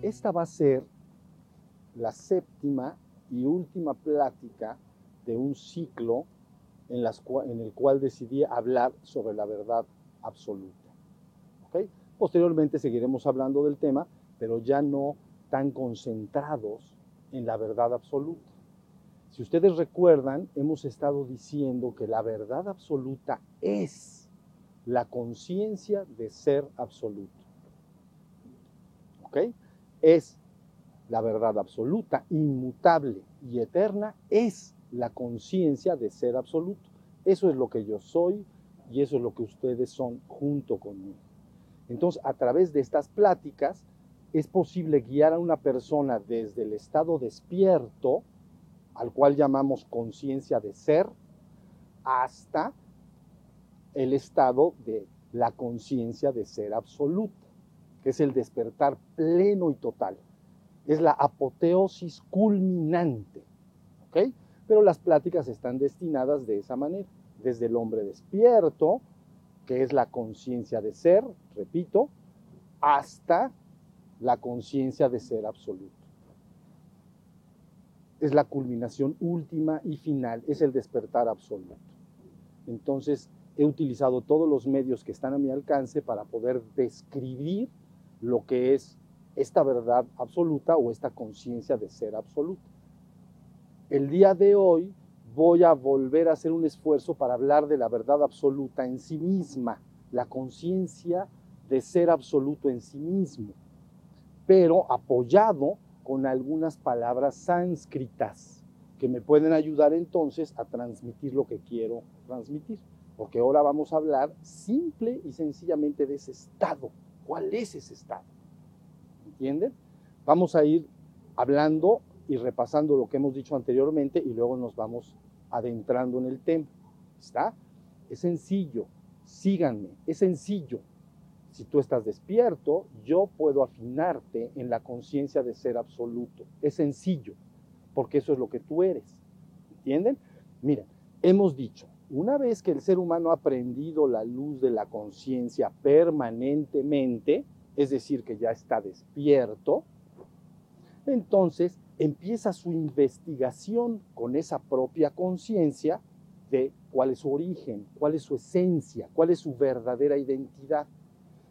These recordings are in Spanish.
Esta va a ser la séptima y última plática de un ciclo en, el cual decidí hablar sobre la verdad absoluta. Posteriormente seguiremos hablando del tema, pero ya no tan concentrados en la verdad absoluta. Si ustedes recuerdan, hemos estado diciendo que la verdad absoluta es la conciencia de ser absoluto. ¿Ok? Es la verdad absoluta, inmutable y eterna, es la conciencia de ser absoluto. Eso es lo que yo soy y eso es lo que ustedes son junto conmigo. Entonces, a través de estas pláticas, es posible guiar a una persona desde el estado despierto, al cual llamamos conciencia de ser, hasta el estado de la conciencia de ser absoluta, que es el despertar pleno y total. Es la apoteosis culminante. ¿ok? Pero las pláticas están destinadas de esa manera, desde el hombre despierto, que es la conciencia de ser, repito, hasta la conciencia de ser absoluto. Es la culminación última y final, es el despertar absoluto. Entonces, he utilizado todos los medios que están a mi alcance para poder describir lo que es esta verdad absoluta o esta conciencia de ser absoluta. El día de hoy voy a volver a hacer un esfuerzo para hablar de la verdad absoluta en sí misma, la conciencia de ser absoluto en sí mismo, pero apoyado con algunas palabras sánscritas que me pueden ayudar entonces a transmitir lo que quiero transmitir. Porque ahora vamos a hablar simple y sencillamente de ese estado. ¿Cuál es ese estado? ¿Entienden? Vamos a ir hablando y repasando lo que hemos dicho anteriormente y luego nos vamos adentrando en el tema. ¿Está? Es sencillo. Síganme. Es sencillo. Si tú estás despierto, yo puedo afinarte en la conciencia de ser absoluto. Es sencillo, porque eso es lo que tú eres. ¿Entienden? Miren, hemos dicho, una vez que el ser humano ha aprendido la luz de la conciencia permanentemente, es decir, que ya está despierto, entonces empieza su investigación con esa propia conciencia de cuál es su origen, cuál es su esencia, cuál es su verdadera identidad.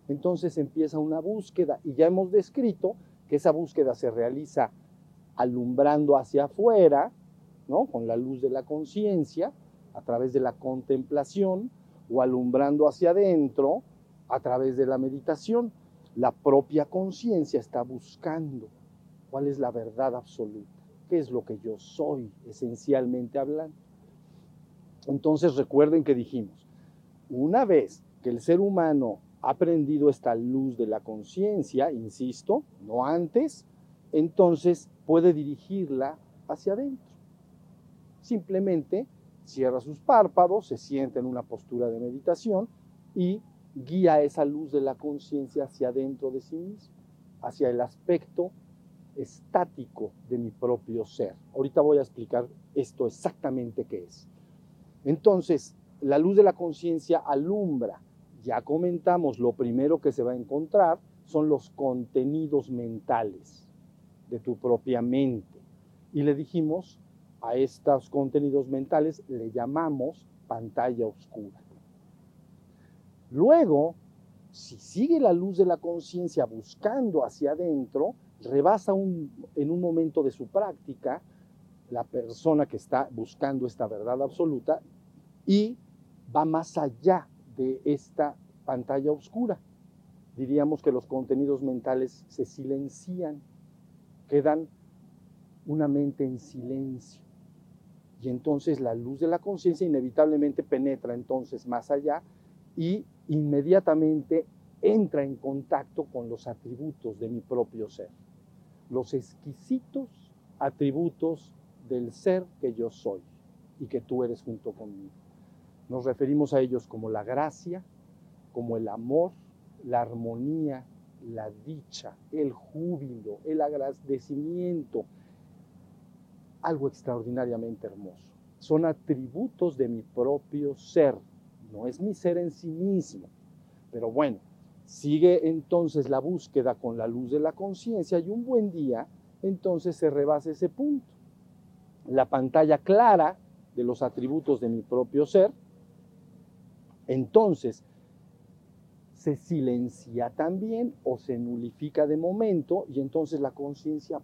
Entonces empieza una búsqueda y ya hemos descrito que esa búsqueda se realiza alumbrando hacia afuera, ¿no? Con la luz de la conciencia, a través de la contemplación, o alumbrando hacia adentro, a través de la meditación. La propia conciencia está buscando cuál es la verdad absoluta, qué es lo que yo soy, esencialmente hablando. Entonces recuerden que dijimos, una vez que el ser humano ha aprendido esta luz de la conciencia, insisto, no antes, entonces puede dirigirla hacia adentro. Simplemente cierra sus párpados, se sienta en una postura de meditación y guía esa luz de la conciencia hacia adentro de sí mismo, hacia el aspecto estático de mi propio ser. Ahorita voy a explicar esto exactamente qué es. Entonces, la luz de la conciencia alumbra. Ya comentamos, lo primero que se va a encontrar son los contenidos mentales de tu propia mente. Y le dijimos a estos contenidos mentales, le llamamos pantalla oscura. Luego, si sigue la luz de la conciencia buscando hacia adentro, rebasa en un momento de su práctica la persona que está buscando esta verdad absoluta y va más allá de esta pantalla oscura. Diríamos que los contenidos mentales se silencian, quedan una mente en silencio. Y entonces la luz de la conciencia inevitablemente penetra entonces más allá y inmediatamente entra en contacto con los atributos de mi propio ser, los exquisitos atributos del ser que yo soy y que tú eres junto conmigo. Nos referimos a ellos como la gracia, como el amor, la armonía, la dicha, el júbilo, el agradecimiento, algo extraordinariamente hermoso. son atributos de mi propio ser, no es mi ser en sí mismo. Pero bueno, sigue entonces la búsqueda con la luz de la conciencia y un buen día entonces se rebasa ese punto. La pantalla clara de los atributos de mi propio ser, entonces se silencia también o se nulifica de momento y entonces la conciencia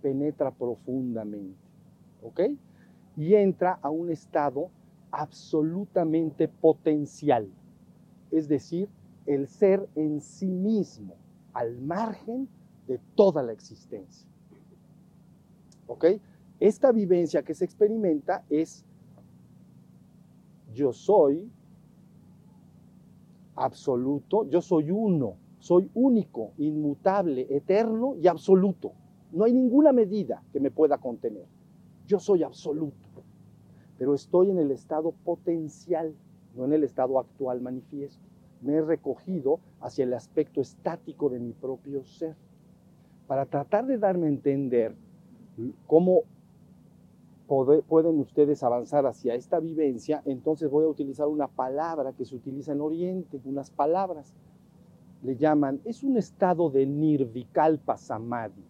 penetra profundamente. ¿Ok? Y entra a un estado absolutamente potencial, es decir, el ser en sí mismo, al margen de toda la existencia. ¿Ok? Esta vivencia que se experimenta es yo soy absoluto, yo soy uno, soy único, inmutable, eterno y absoluto. No hay ninguna medida que me pueda contener. Yo soy absoluto, pero estoy en el estado potencial, no en el estado actual manifiesto. Me he recogido hacia el aspecto estático de mi propio ser. Para tratar de darme a entender cómo pueden ustedes avanzar hacia esta vivencia, entonces voy a utilizar una palabra que se utiliza en Oriente, unas palabras. Le llaman, es un estado de nirvikalpa samadhi.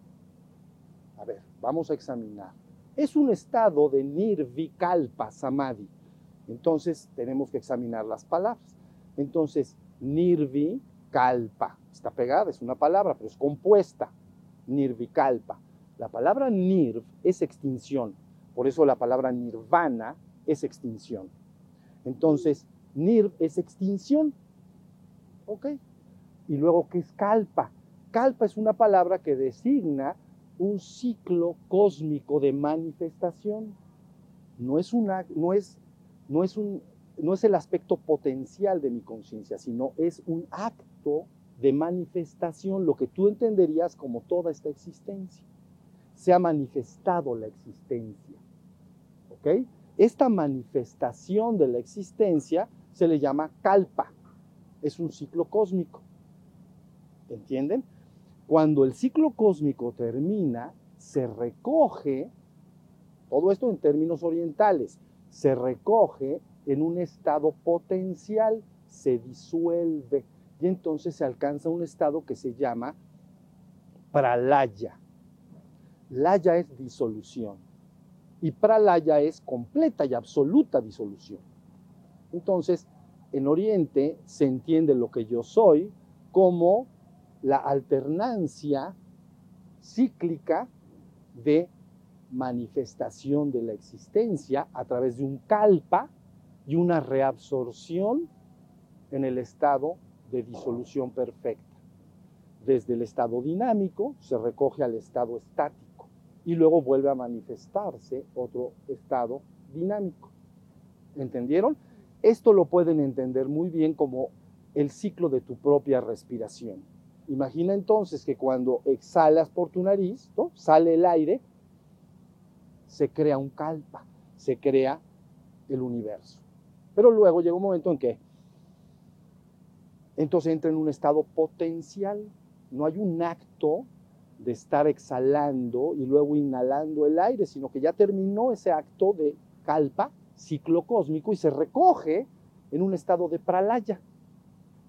A ver, vamos a examinar. Es un estado de nirvikalpa samadhi. Entonces tenemos que examinar las palabras. Entonces, nirvikalpa, está pegada, es una palabra, pero es compuesta. Nirvikalpa. La palabra nirv es extinción. Por eso la palabra nirvana es extinción. Entonces, nirv es extinción. ¿Ok? Y luego, ¿qué es kalpa? Kalpa es una palabra que designa un ciclo cósmico de manifestación. No es, una, no es, no es, un, no es el aspecto potencial de mi conciencia, sino es un acto de manifestación, lo que tú entenderías como toda esta existencia. Se ha manifestado la existencia. Esta manifestación de la existencia se le llama kalpa. Es un ciclo cósmico. ¿Entienden? Cuando el ciclo cósmico termina, se recoge, todo esto en términos orientales, se recoge en un estado potencial, se disuelve y entonces se alcanza un estado que se llama pralaya. Laya es disolución y pralaya es completa y absoluta disolución. Entonces, en Oriente se entiende lo que yo soy como la alternancia cíclica de manifestación de la existencia a través de un kalpa y una reabsorción en el estado de disolución perfecta. Desde el estado dinámico se recoge al estado estático y luego vuelve a manifestarse otro estado dinámico. ¿Entendieron? Esto lo pueden entender muy bien como el ciclo de tu propia respiración. Imagina entonces que cuando exhalas por tu nariz, sale el aire, se crea un calpa, se crea el universo. Pero luego llega un momento en que entonces entra en un estado potencial. No hay un acto de estar exhalando y luego inhalando el aire, sino que ya terminó ese acto de calpa, ciclo cósmico, y se recoge en un estado de pralaya,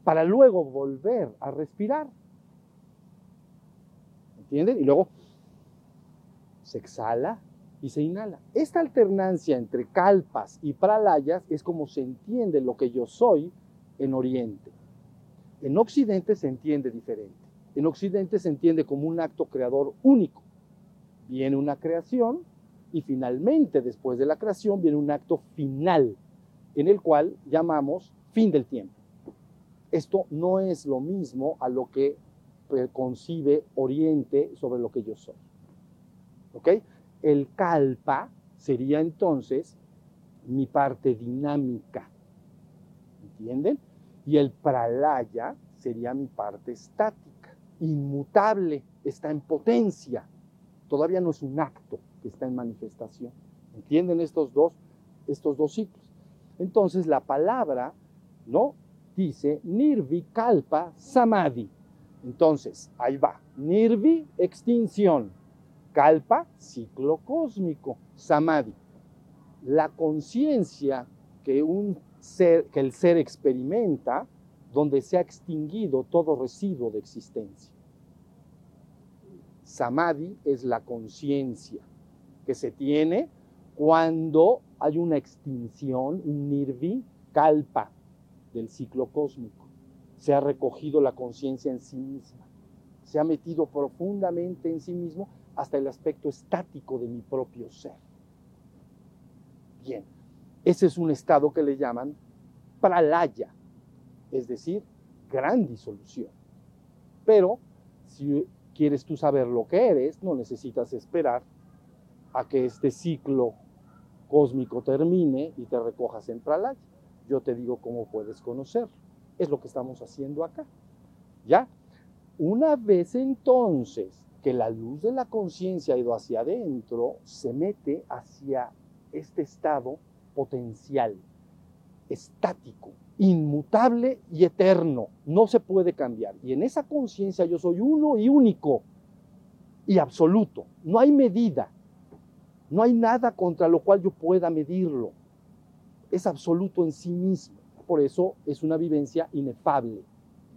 para luego volver a respirar. ¿Entienden? Y luego se exhala y se inhala. Esta alternancia entre calpas y pralayas es como se entiende lo que yo soy en Oriente. En Occidente se entiende diferente. En Occidente se entiende como un acto creador único. Viene una creación y finalmente después de la creación viene un acto final en el cual llamamos fin del tiempo. Esto no es lo mismo a lo que concibe Oriente sobre lo que yo soy. ¿Ok? El kalpa sería entonces mi parte dinámica. ¿Entienden? Y el pralaya sería mi parte estática inmutable, está en potencia. Todavía no es un acto que está en manifestación. ¿Entienden estos dos, estos dos ciclos? Entonces la palabra, ¿no? Dice Nirvi Kalpa Samadhi. Entonces, ahí va. Nirvi, extinción. Kalpa, ciclo cósmico. Samadhi. la conciencia que, un ser, que el ser experimenta donde se ha extinguido todo residuo de existencia. Samadhi es la conciencia que se tiene cuando hay una extinción, un nirvi, kalpa del ciclo cósmico. Se ha recogido la conciencia en sí misma, se ha metido profundamente en sí mismo hasta el aspecto estático de mi propio ser. Bien, ese es un estado que le llaman pralaya, es decir, gran disolución. Pero si quieres tú saber lo que eres, no necesitas esperar a que este ciclo cósmico termine y te recojas en pralaya. Yo te digo cómo puedes conocerlo. Es lo que estamos haciendo acá. ¿Ya? Una vez entonces que la luz de la conciencia ha ido hacia adentro, se mete hacia este estado potencial, estático, inmutable y eterno. No se puede cambiar. Y en esa conciencia yo soy uno y único y absoluto. No hay medida. No hay nada contra lo cual yo pueda medirlo. Es absoluto en sí mismo. Por eso es una vivencia inefable.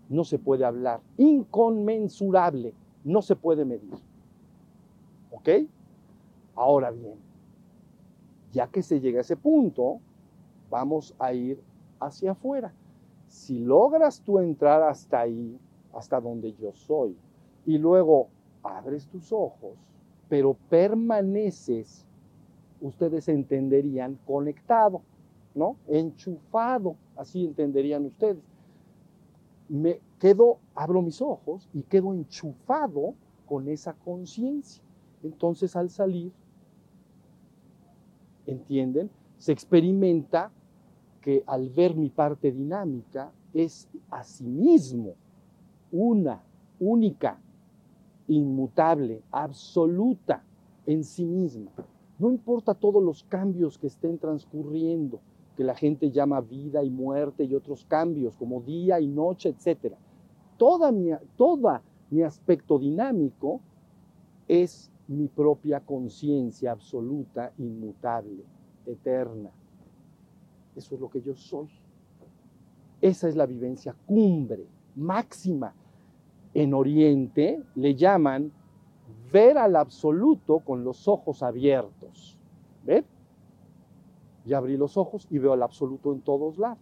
No se puede hablar. Inconmensurable no se puede medir. ¿Ok? Ahora bien, ya que se llega a ese punto, vamos a ir hacia afuera. Si logras tú entrar hasta ahí, hasta donde yo soy, y luego abres tus ojos, pero permaneces, ustedes entenderían conectado, ¿no? Enchufado, así entenderían ustedes. Me quedo, abro mis ojos y quedo enchufado con esa conciencia. Entonces al salir, ¿entienden? Se experimenta que al ver mi parte dinámica es a sí mismo una, única, inmutable, absoluta en sí misma. No importa todos los cambios que estén transcurriendo, que la gente llama vida y muerte y otros cambios como día y noche, etc. Toda mi, toda mi aspecto dinámico es mi propia conciencia absoluta, inmutable, eterna. Eso es lo que yo soy. Esa es la vivencia cumbre, máxima. En Oriente le llaman ver al absoluto con los ojos abiertos. ¿Ven? Ya abrí los ojos y veo al absoluto en todos lados.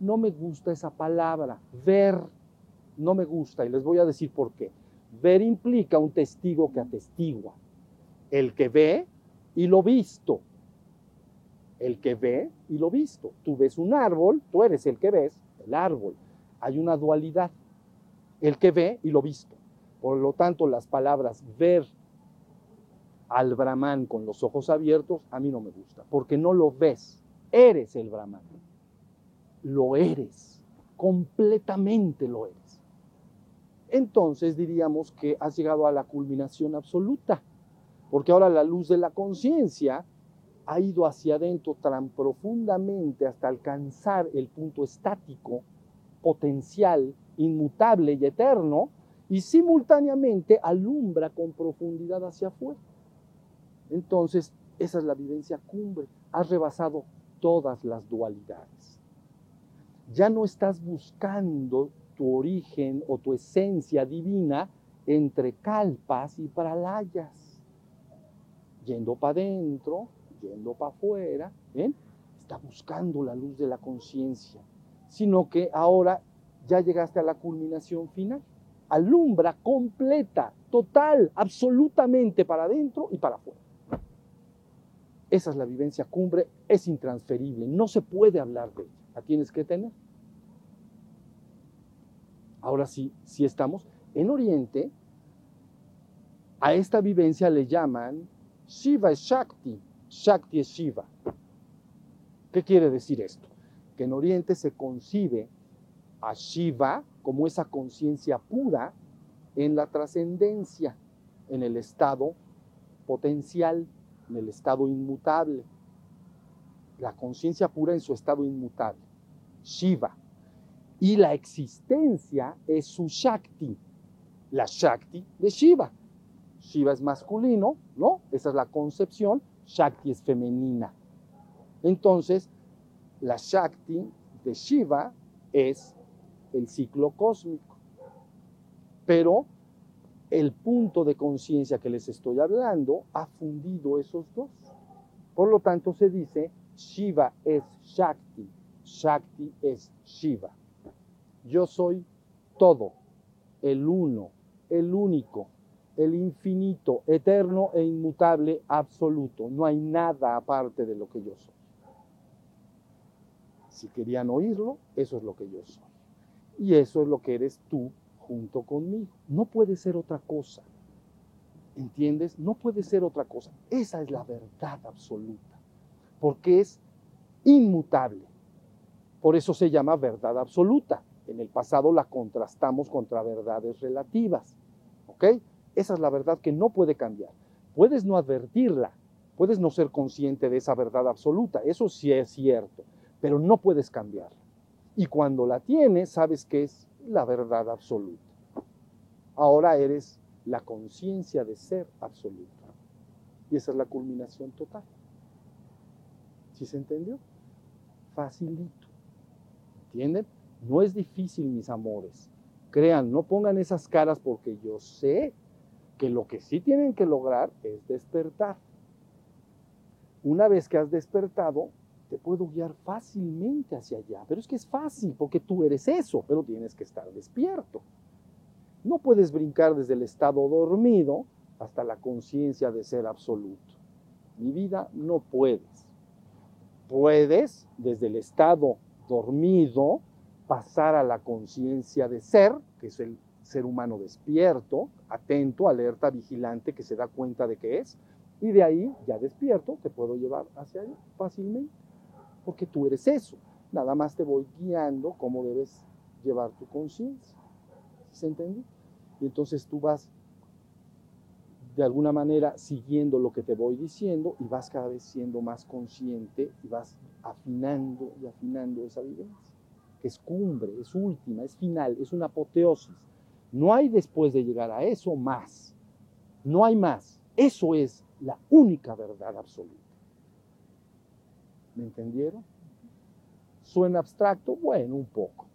No me gusta esa palabra, ver, no me gusta y les voy a decir por qué. Ver implica un testigo que atestigua. El que ve y lo visto. El que ve y lo visto. Tú ves un árbol, tú eres el que ves el árbol. Hay una dualidad. El que ve y lo visto. Por lo tanto, las palabras ver al Brahman con los ojos abiertos, a mí no me gusta, porque no lo ves. Eres el Brahman. Lo eres. Completamente lo eres entonces diríamos que has llegado a la culminación absoluta, porque ahora la luz de la conciencia ha ido hacia adentro tan profundamente hasta alcanzar el punto estático, potencial, inmutable y eterno, y simultáneamente alumbra con profundidad hacia afuera. Entonces, esa es la vivencia cumbre. Has rebasado todas las dualidades. Ya no estás buscando tu origen o tu esencia divina entre calpas y pralayas. Yendo para adentro, yendo para afuera, está buscando la luz de la conciencia, sino que ahora ya llegaste a la culminación final. Alumbra completa, total, absolutamente para adentro y para afuera. Esa es la vivencia cumbre, es intransferible, no se puede hablar de ella, la tienes que tener. Ahora sí, sí estamos en Oriente. A esta vivencia le llaman Shiva Shakti, Shakti es Shiva. ¿Qué quiere decir esto? Que en Oriente se concibe a Shiva como esa conciencia pura en la trascendencia, en el estado potencial, en el estado inmutable. La conciencia pura en su estado inmutable. Shiva y la existencia es su Shakti, la Shakti de Shiva. Shiva es masculino, ¿no? Esa es la concepción, Shakti es femenina. Entonces, la Shakti de Shiva es el ciclo cósmico. Pero el punto de conciencia que les estoy hablando ha fundido esos dos. Por lo tanto, se dice Shiva es Shakti, Shakti es Shiva. Yo soy todo, el uno, el único, el infinito, eterno e inmutable, absoluto. No hay nada aparte de lo que yo soy. Si querían oírlo, eso es lo que yo soy. Y eso es lo que eres tú junto conmigo. No puede ser otra cosa. ¿Entiendes? No puede ser otra cosa. Esa es la verdad absoluta. Porque es inmutable. Por eso se llama verdad absoluta. En el pasado la contrastamos contra verdades relativas. ¿Ok? Esa es la verdad que no puede cambiar. Puedes no advertirla, puedes no ser consciente de esa verdad absoluta, eso sí es cierto, pero no puedes cambiarla. Y cuando la tienes, sabes que es la verdad absoluta. Ahora eres la conciencia de ser absoluta. Y esa es la culminación total. ¿Sí se entendió? Facilito. ¿Entienden? No es difícil, mis amores. Crean, no pongan esas caras porque yo sé que lo que sí tienen que lograr es despertar. Una vez que has despertado, te puedo guiar fácilmente hacia allá. Pero es que es fácil porque tú eres eso, pero tienes que estar despierto. No puedes brincar desde el estado dormido hasta la conciencia de ser absoluto. Mi vida no puedes. Puedes desde el estado dormido pasar a la conciencia de ser, que es el ser humano despierto, atento, alerta, vigilante, que se da cuenta de que es, y de ahí, ya despierto, te puedo llevar hacia allá fácilmente porque tú eres eso. Nada más te voy guiando cómo debes llevar tu conciencia. ¿Se entiende? Y entonces tú vas de alguna manera siguiendo lo que te voy diciendo y vas cada vez siendo más consciente y vas afinando y afinando esa vivencia, que es cumbre, es última, es final, es una apoteosis. No hay después de llegar a eso más. No hay más. Eso es la única verdad absoluta. ¿Me entendieron? ¿Suena abstracto? Bueno, un poco.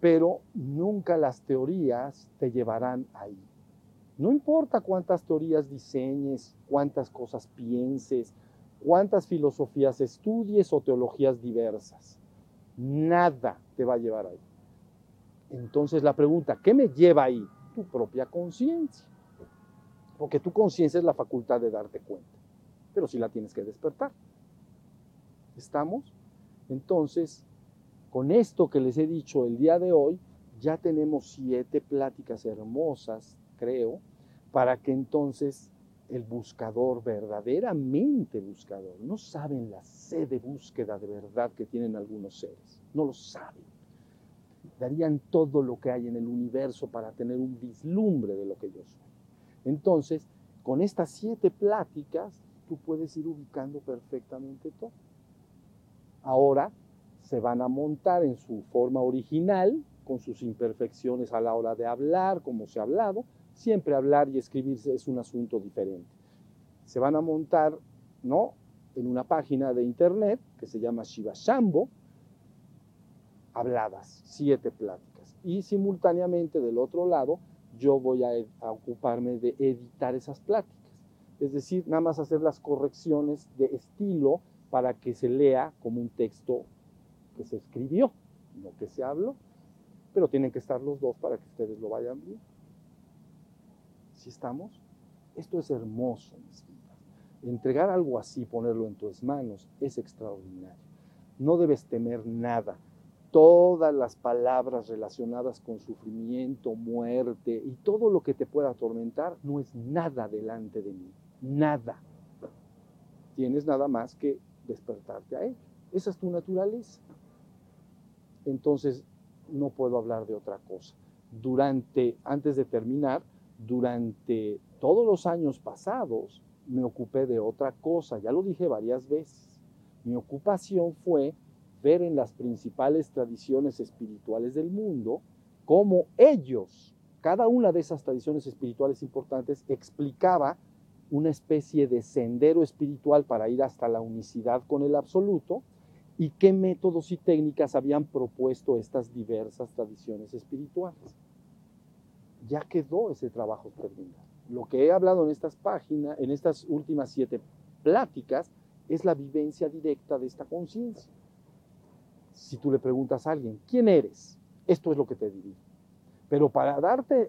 Pero nunca las teorías te llevarán ahí. No importa cuántas teorías diseñes, cuántas cosas pienses, cuántas filosofías estudies o teologías diversas. Nada te va a llevar ahí. Entonces la pregunta, ¿qué me lleva ahí? Tu propia conciencia. Porque tu conciencia es la facultad de darte cuenta. Pero si la tienes que despertar. ¿Estamos? Entonces, con esto que les he dicho el día de hoy, ya tenemos siete pláticas hermosas, creo, para que entonces el buscador, verdaderamente buscador, no saben la sed de búsqueda de verdad que tienen algunos seres, no lo saben. Darían todo lo que hay en el universo para tener un vislumbre de lo que yo soy. Entonces, con estas siete pláticas, tú puedes ir ubicando perfectamente todo ahora se van a montar en su forma original, con sus imperfecciones a la hora de hablar, como se ha hablado. Siempre hablar y escribirse es un asunto diferente. Se van a montar, ¿no? En una página de internet que se llama Shiva Shambo, habladas, siete pláticas. Y simultáneamente del otro lado, yo voy a, ocuparme de editar esas pláticas. Es decir, nada más hacer las correcciones de estilo para que se lea como un texto que se escribió, no que se habló, pero tienen que estar los dos para que ustedes lo vayan viendo. ¿Sí estamos? Esto es hermoso, mis. Entregar algo así, ponerlo en tus manos, es extraordinario. No debes temer nada. Todas las palabras relacionadas con sufrimiento, muerte y todo lo que te pueda atormentar no es nada delante de mí. Nada. Tienes nada más que despertarte a él. Esa es tu naturaleza. Entonces, no puedo hablar de otra cosa. Durante, antes de terminar, durante todos los años pasados, me ocupé de otra cosa, ya lo dije varias veces. Mi ocupación fue ver en las principales tradiciones espirituales del mundo cómo ellos, cada una de esas tradiciones espirituales importantes, explicaba una especie de sendero espiritual para ir hasta la unicidad con el absoluto y qué métodos y técnicas habían propuesto estas diversas tradiciones espirituales. Ya quedó ese trabajo terminado. Lo que he hablado en estas páginas, en estas últimas siete pláticas, es la vivencia directa de esta conciencia. Si tú le preguntas a alguien, ¿quién eres? Esto es lo que te diría. Pero para darte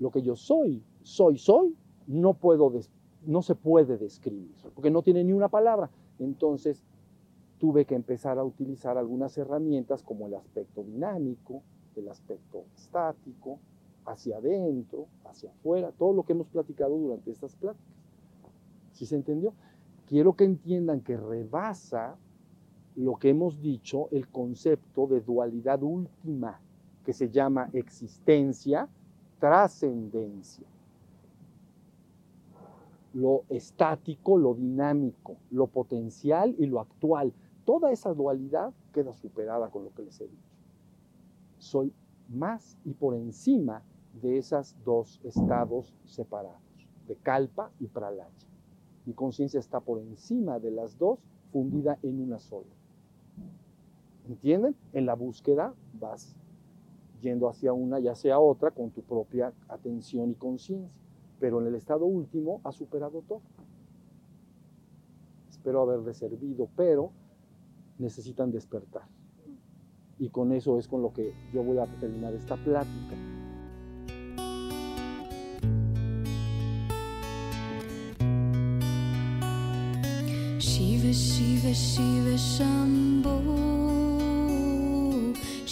lo que yo soy, soy, soy, no puedo, no se puede describir, porque no tiene ni una palabra. Entonces, tuve que empezar a utilizar algunas herramientas como el aspecto dinámico, el aspecto estático, hacia adentro, hacia afuera, todo lo que hemos platicado durante estas pláticas. ¿Sí se entendió? Quiero que entiendan que rebasa lo que hemos dicho el concepto de dualidad última, que se llama existencia, trascendencia. Lo estático, lo dinámico, lo potencial y lo actual. Toda esa dualidad queda superada con lo que les he dicho. Soy más y por encima de esos dos estados separados, de Kalpa y Pralaya. Mi conciencia está por encima de las dos, fundida en una sola. ¿Entienden? En la búsqueda vas yendo hacia una y hacia otra con tu propia atención y conciencia. Pero en el estado último ha superado todo. Espero haberle servido, pero necesitan despertar. Y con eso es con lo que yo voy a terminar esta plática. Shiva, Shiva, Shiva, Shambhu.